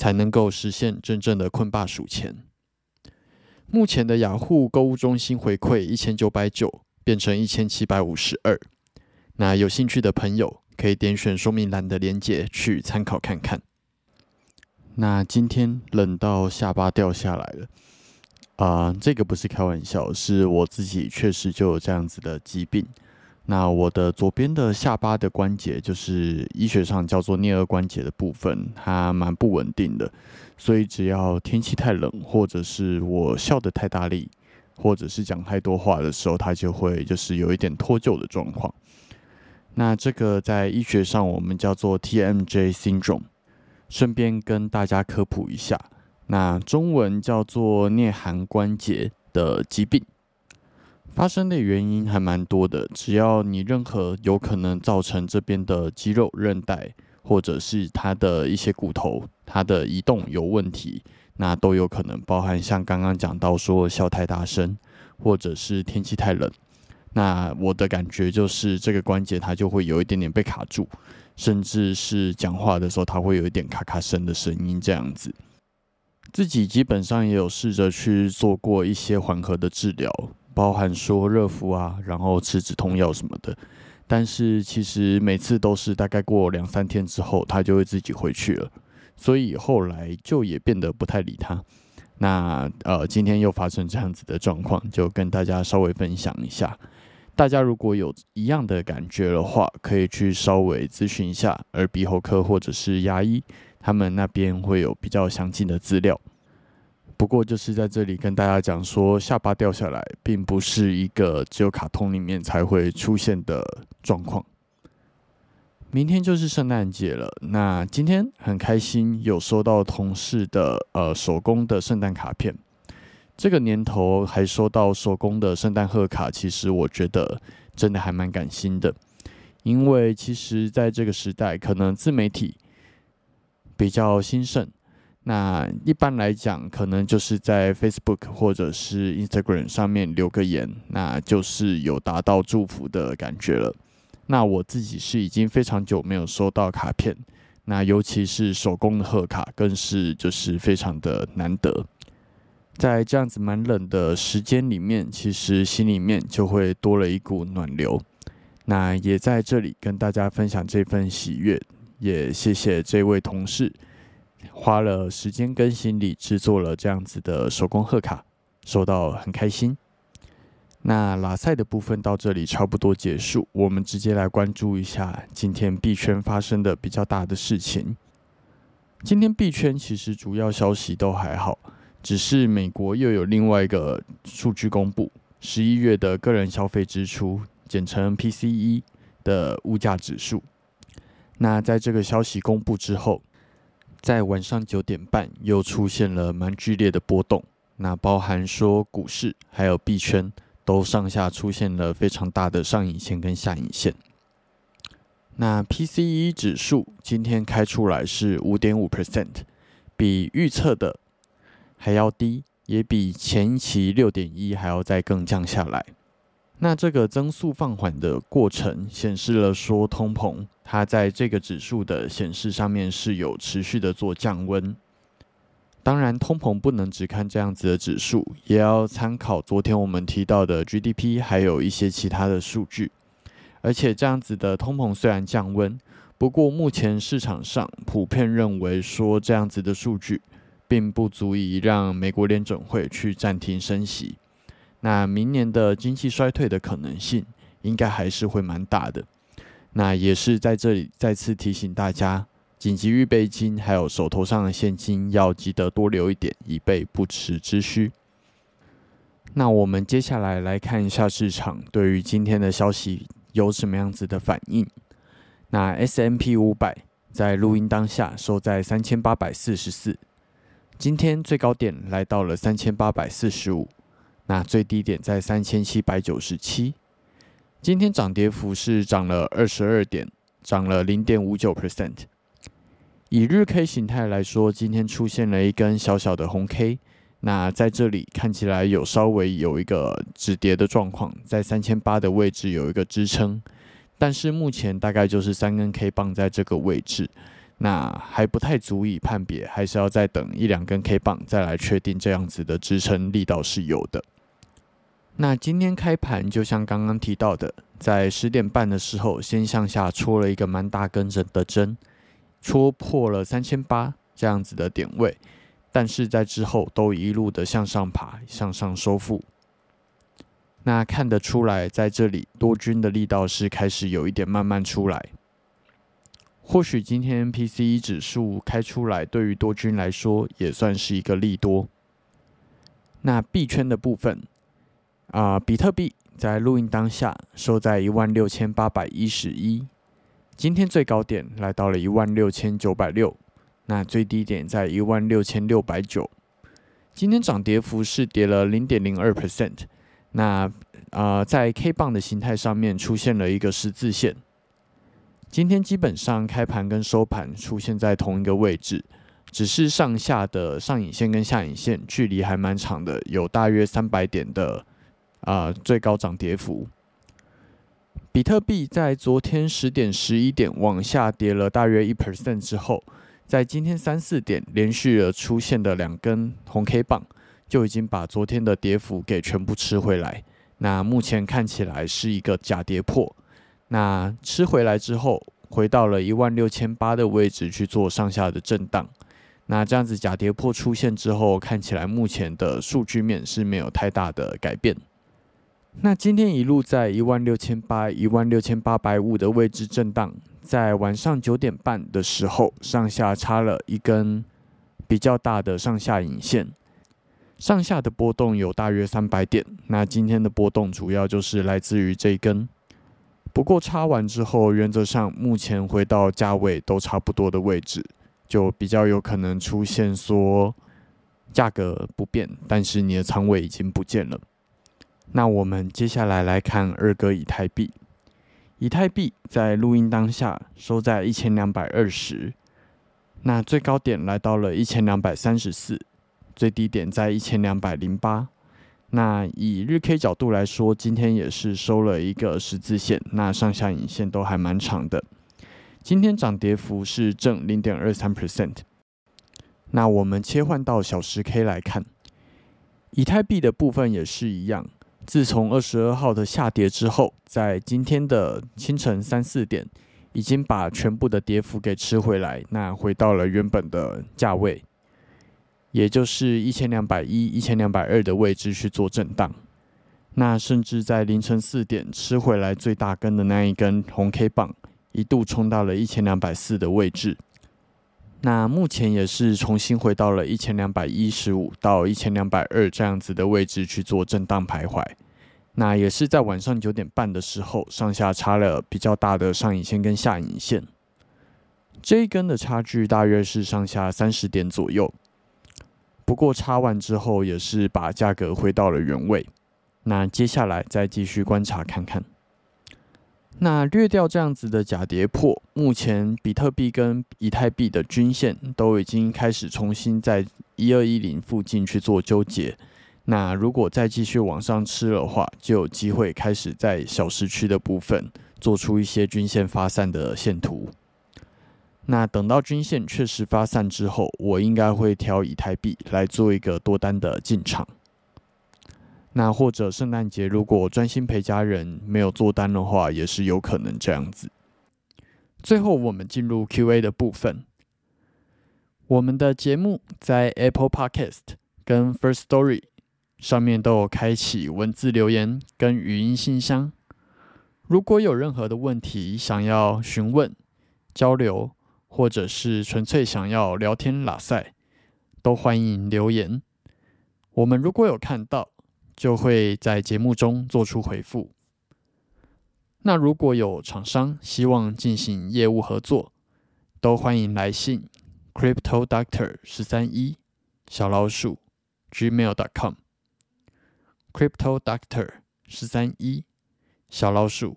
才能够实现真正的困霸数钱。目前的雅虎购物中心回馈一千九百九变成一千七百五十二。那有兴趣的朋友可以点选说明栏的链接去参考看看。那今天冷到下巴掉下来了啊！这个不是开玩笑，是我自己确实就有这样子的疾病。那我的左边的下巴的关节，就是医学上叫做颞颌关节的部分，它蛮不稳定的，所以只要天气太冷，或者是我笑得太大力，或者是讲太多话的时候，它就会就是有一点脱臼的状况。那这个在医学上我们叫做 TMJ syndrome，顺便跟大家科普一下，那中文叫做颞颌关节的疾病。发生的原因还蛮多的，只要你任何有可能造成这边的肌肉、韧带，或者是它的一些骨头，它的移动有问题，那都有可能包含像刚刚讲到说笑太大声，或者是天气太冷。那我的感觉就是这个关节它就会有一点点被卡住，甚至是讲话的时候它会有一点咔咔声的声音这样子。自己基本上也有试着去做过一些缓和的治疗。包含说热敷啊，然后吃止痛药什么的，但是其实每次都是大概过两三天之后，他就会自己回去了，所以后来就也变得不太理他。那呃，今天又发生这样子的状况，就跟大家稍微分享一下。大家如果有一样的感觉的话，可以去稍微咨询一下耳鼻喉科或者是牙医，他们那边会有比较详尽的资料。不过就是在这里跟大家讲说，下巴掉下来并不是一个只有卡通里面才会出现的状况。明天就是圣诞节了，那今天很开心有收到同事的呃手工的圣诞卡片。这个年头还收到手工的圣诞贺卡，其实我觉得真的还蛮感心的，因为其实在这个时代，可能自媒体比较兴盛。那一般来讲，可能就是在 Facebook 或者是 Instagram 上面留个言，那就是有达到祝福的感觉了。那我自己是已经非常久没有收到卡片，那尤其是手工的贺卡，更是就是非常的难得。在这样子蛮冷的时间里面，其实心里面就会多了一股暖流。那也在这里跟大家分享这份喜悦，也谢谢这位同事。花了时间跟心力制作了这样子的手工贺卡，收到很开心。那拉赛的部分到这里差不多结束，我们直接来关注一下今天币圈发生的比较大的事情。今天币圈其实主要消息都还好，只是美国又有另外一个数据公布，十一月的个人消费支出，简称 PCE 的物价指数。那在这个消息公布之后，在晚上九点半，又出现了蛮剧烈的波动。那包含说股市还有币圈都上下出现了非常大的上影线跟下影线。那 PCE 指数今天开出来是五点五 percent，比预测的还要低，也比前期六点一还要再更降下来。那这个增速放缓的过程，显示了说通膨它在这个指数的显示上面是有持续的做降温。当然，通膨不能只看这样子的指数，也要参考昨天我们提到的 GDP，还有一些其他的数据。而且这样子的通膨虽然降温，不过目前市场上普遍认为说这样子的数据，并不足以让美国联准会去暂停升息。那明年的经济衰退的可能性，应该还是会蛮大的。那也是在这里再次提醒大家。紧急预备金还有手头上的现金要记得多留一点，以备不时之需。那我们接下来来看一下市场对于今天的消息有什么样子的反应。那 S M P 五百在录音当下收在三千八百四十四，今天最高点来到了三千八百四十五，那最低点在三千七百九十七。今天涨跌幅是涨了二十二点，涨了零点五九 percent。以日 K 形态来说，今天出现了一根小小的红 K，那在这里看起来有稍微有一个止跌的状况，在三千八的位置有一个支撑，但是目前大概就是三根 K 棒在这个位置，那还不太足以判别，还是要再等一两根 K 棒再来确定这样子的支撑力道是有的。那今天开盘就像刚刚提到的，在十点半的时候先向下戳了一个蛮大根针的针。戳破了三千八这样子的点位，但是在之后都一路的向上爬，向上收复。那看得出来，在这里多军的力道是开始有一点慢慢出来。或许今天 PCE 指数开出来，对于多军来说也算是一个利多。那币圈的部分啊，比特币在录音当下收在一万六千八百一十一。今天最高点来到了一万六千九百六，那最低点在一万六千六百九。今天涨跌幅是跌了零点零二 percent。那啊，在 K 棒的形态上面出现了一个十字线。今天基本上开盘跟收盘出现在同一个位置，只是上下的上影线跟下影线距离还蛮长的，有大约三百点的啊最高涨跌幅。比特币在昨天十点、十一点往下跌了大约一 percent 之后，在今天三四点连续的出现的两根红 K 棒，就已经把昨天的跌幅给全部吃回来。那目前看起来是一个假跌破。那吃回来之后，回到了一万六千八的位置去做上下的震荡。那这样子假跌破出现之后，看起来目前的数据面是没有太大的改变。那今天一路在一万六千八、一万六千八百五的位置震荡，在晚上九点半的时候，上下插了一根比较大的上下影线，上下的波动有大约三百点。那今天的波动主要就是来自于这一根，不过插完之后，原则上目前回到价位都差不多的位置，就比较有可能出现说价格不变，但是你的仓位已经不见了。那我们接下来来看二哥以太币。以太币在录音当下收在一千两百二十，那最高点来到了一千两百三十四，最低点在一千两百零八。那以日 K 角度来说，今天也是收了一个十字线，那上下影线都还蛮长的。今天涨跌幅是正零点二三 percent。那我们切换到小时 K 来看，以太币的部分也是一样。自从二十二号的下跌之后，在今天的清晨三四点，已经把全部的跌幅给吃回来，那回到了原本的价位，也就是一千两百一、一千两百二的位置去做震荡。那甚至在凌晨四点吃回来最大根的那一根红 K 棒，一度冲到了一千两百四的位置。那目前也是重新回到了一千两百一十五到一千两百二这样子的位置去做震荡徘徊。那也是在晚上九点半的时候，上下插了比较大的上影线跟下影线，这一根的差距大约是上下三十点左右。不过插完之后也是把价格回到了原位。那接下来再继续观察看看。那略掉这样子的假跌破，目前比特币跟以太币的均线都已经开始重新在一二一零附近去做纠结。那如果再继续往上吃的话，就有机会开始在小时区的部分做出一些均线发散的线图。那等到均线确实发散之后，我应该会挑以太币来做一个多单的进场。那或者圣诞节如果专心陪家人没有做单的话，也是有可能这样子。最后我们进入 Q&A 的部分。我们的节目在 Apple Podcast 跟 First Story 上面都有开启文字留言跟语音信箱。如果有任何的问题想要询问、交流，或者是纯粹想要聊天拉塞，都欢迎留言。我们如果有看到。就会在节目中做出回复。那如果有厂商希望进行业务合作，都欢迎来信 crypto doctor 十三一小老鼠 gmail.com crypto doctor 十三一小老鼠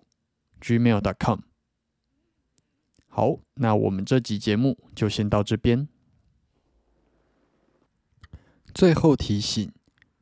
gmail.com。好，那我们这集节目就先到这边。最后提醒。